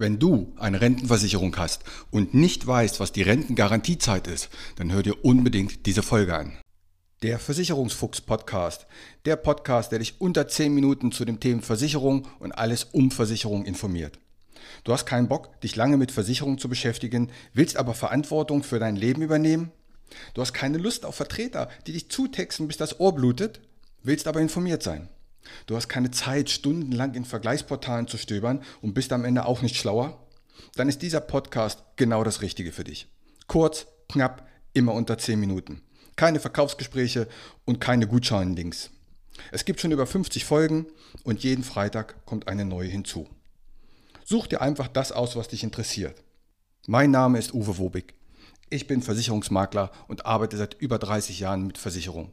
Wenn du eine Rentenversicherung hast und nicht weißt, was die Rentengarantiezeit ist, dann hör dir unbedingt diese Folge an. Der Versicherungsfuchs Podcast, der Podcast, der dich unter 10 Minuten zu dem Thema Versicherung und alles um Versicherung informiert. Du hast keinen Bock, dich lange mit Versicherung zu beschäftigen, willst aber Verantwortung für dein Leben übernehmen? Du hast keine Lust auf Vertreter, die dich zutexten, bis das Ohr blutet, willst aber informiert sein. Du hast keine Zeit, stundenlang in Vergleichsportalen zu stöbern und bist am Ende auch nicht schlauer? Dann ist dieser Podcast genau das Richtige für dich. Kurz, knapp, immer unter 10 Minuten. Keine Verkaufsgespräche und keine Gutscheinlinks. Es gibt schon über 50 Folgen und jeden Freitag kommt eine neue hinzu. Such dir einfach das aus, was dich interessiert. Mein Name ist Uwe Wobig. Ich bin Versicherungsmakler und arbeite seit über 30 Jahren mit Versicherung.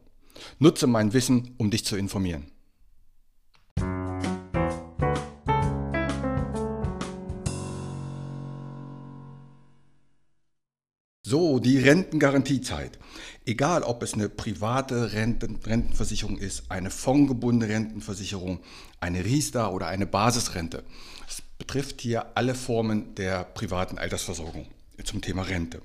Nutze mein Wissen, um dich zu informieren. So, die Rentengarantiezeit. Egal, ob es eine private Renten Rentenversicherung ist, eine fondgebundene Rentenversicherung, eine Riester oder eine Basisrente. Es betrifft hier alle Formen der privaten Altersversorgung zum Thema Rente.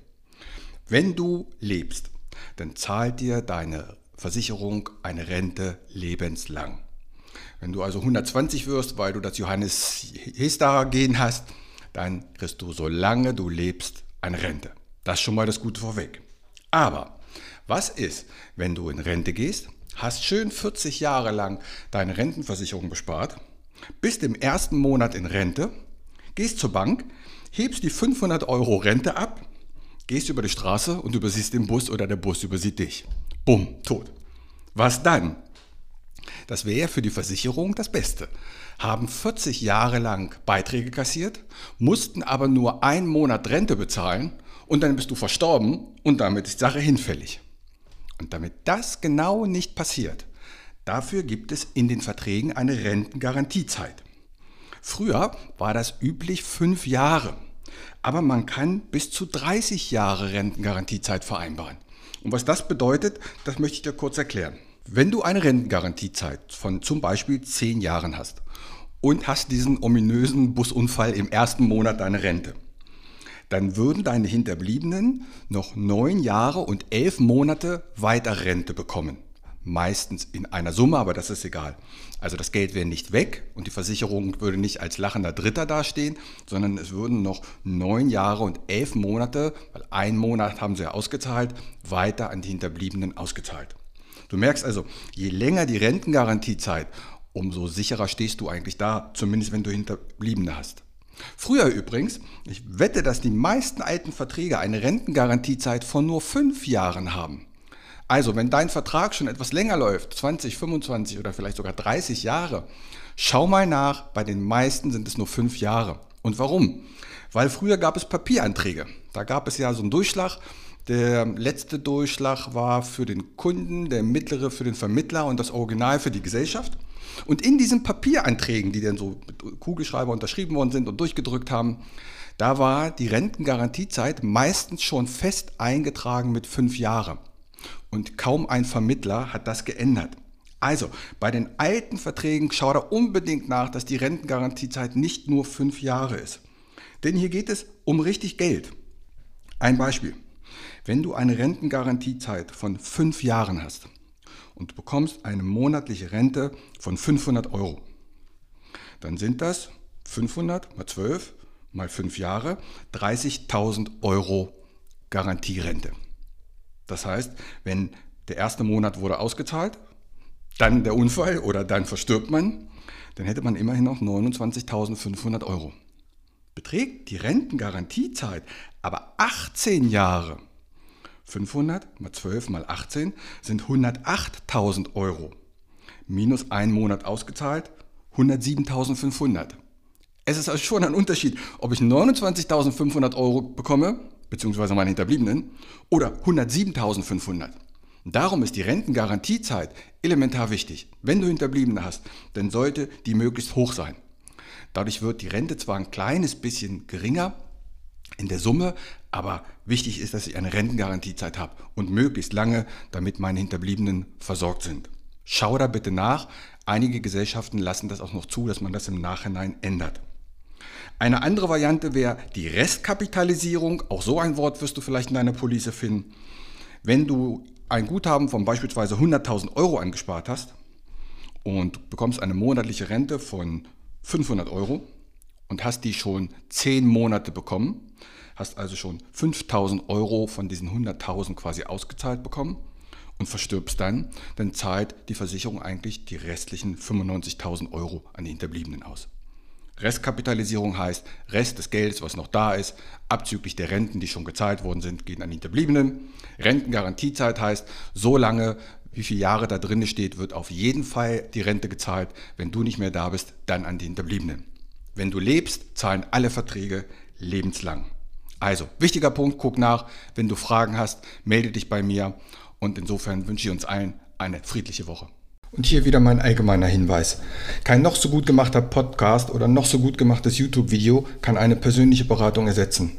Wenn du lebst, dann zahlt dir deine Versicherung eine Rente lebenslang. Wenn du also 120 wirst, weil du das Johannes Hester Gen hast, dann kriegst du, solange du lebst, eine Rente. Das ist schon mal das Gute vorweg. Aber was ist, wenn du in Rente gehst, hast schön 40 Jahre lang deine Rentenversicherung bespart, bist im ersten Monat in Rente, gehst zur Bank, hebst die 500 Euro Rente ab, gehst über die Straße und übersiehst den Bus oder der Bus übersieht dich. Bumm, tot. Was dann? Das wäre für die Versicherung das Beste. Haben 40 Jahre lang Beiträge kassiert, mussten aber nur einen Monat Rente bezahlen und dann bist du verstorben und damit ist die Sache hinfällig. Und damit das genau nicht passiert, dafür gibt es in den Verträgen eine Rentengarantiezeit. Früher war das üblich fünf Jahre, aber man kann bis zu 30 Jahre Rentengarantiezeit vereinbaren. Und was das bedeutet, das möchte ich dir kurz erklären. Wenn du eine Rentengarantiezeit von zum Beispiel zehn Jahren hast und hast diesen ominösen Busunfall im ersten Monat deiner Rente, dann würden deine Hinterbliebenen noch neun Jahre und elf Monate weiter Rente bekommen. Meistens in einer Summe, aber das ist egal. Also das Geld wäre nicht weg und die Versicherung würde nicht als lachender Dritter dastehen, sondern es würden noch neun Jahre und elf Monate, weil ein Monat haben sie ja ausgezahlt, weiter an die Hinterbliebenen ausgezahlt. Du merkst also, je länger die Rentengarantiezeit, umso sicherer stehst du eigentlich da, zumindest wenn du Hinterbliebene hast. Früher übrigens, ich wette, dass die meisten alten Verträge eine Rentengarantiezeit von nur fünf Jahren haben. Also, wenn dein Vertrag schon etwas länger läuft, 20, 25 oder vielleicht sogar 30 Jahre, schau mal nach, bei den meisten sind es nur fünf Jahre. Und warum? Weil früher gab es Papieranträge. Da gab es ja so einen Durchschlag. Der letzte Durchschlag war für den Kunden, der mittlere für den Vermittler und das Original für die Gesellschaft. Und in diesen Papieranträgen, die dann so mit Kugelschreiber unterschrieben worden sind und durchgedrückt haben, da war die Rentengarantiezeit meistens schon fest eingetragen mit fünf Jahren. Und kaum ein Vermittler hat das geändert. Also, bei den alten Verträgen schau da unbedingt nach, dass die Rentengarantiezeit nicht nur fünf Jahre ist. Denn hier geht es um richtig Geld. Ein Beispiel. Wenn du eine Rentengarantiezeit von fünf Jahren hast, und du bekommst eine monatliche Rente von 500 Euro. Dann sind das 500 mal 12 mal 5 Jahre 30.000 Euro Garantierente. Das heißt, wenn der erste Monat wurde ausgezahlt, dann der Unfall oder dann verstirbt man, dann hätte man immerhin noch 29.500 Euro. Beträgt die Rentengarantiezeit aber 18 Jahre, 500 mal 12 mal 18 sind 108.000 Euro. Minus einen Monat ausgezahlt, 107.500. Es ist also schon ein Unterschied, ob ich 29.500 Euro bekomme, beziehungsweise meine Hinterbliebenen, oder 107.500. Darum ist die Rentengarantiezeit elementar wichtig. Wenn du Hinterbliebene hast, dann sollte die möglichst hoch sein. Dadurch wird die Rente zwar ein kleines bisschen geringer, in der Summe, aber wichtig ist, dass ich eine Rentengarantiezeit habe und möglichst lange, damit meine Hinterbliebenen versorgt sind. Schau da bitte nach. Einige Gesellschaften lassen das auch noch zu, dass man das im Nachhinein ändert. Eine andere Variante wäre die Restkapitalisierung. Auch so ein Wort wirst du vielleicht in deiner Police finden. Wenn du ein Guthaben von beispielsweise 100.000 Euro angespart hast und bekommst eine monatliche Rente von 500 Euro und hast die schon 10 Monate bekommen, hast also schon 5.000 Euro von diesen 100.000 quasi ausgezahlt bekommen und verstirbst dann, dann zahlt die Versicherung eigentlich die restlichen 95.000 Euro an die Hinterbliebenen aus. Restkapitalisierung heißt, Rest des Geldes, was noch da ist, abzüglich der Renten, die schon gezahlt worden sind, gehen an die Hinterbliebenen. Rentengarantiezeit heißt, so lange, wie viele Jahre da drin steht, wird auf jeden Fall die Rente gezahlt. Wenn du nicht mehr da bist, dann an die Hinterbliebenen. Wenn du lebst, zahlen alle Verträge lebenslang. Also, wichtiger Punkt, guck nach. Wenn du Fragen hast, melde dich bei mir. Und insofern wünsche ich uns allen eine friedliche Woche. Und hier wieder mein allgemeiner Hinweis. Kein noch so gut gemachter Podcast oder noch so gut gemachtes YouTube-Video kann eine persönliche Beratung ersetzen.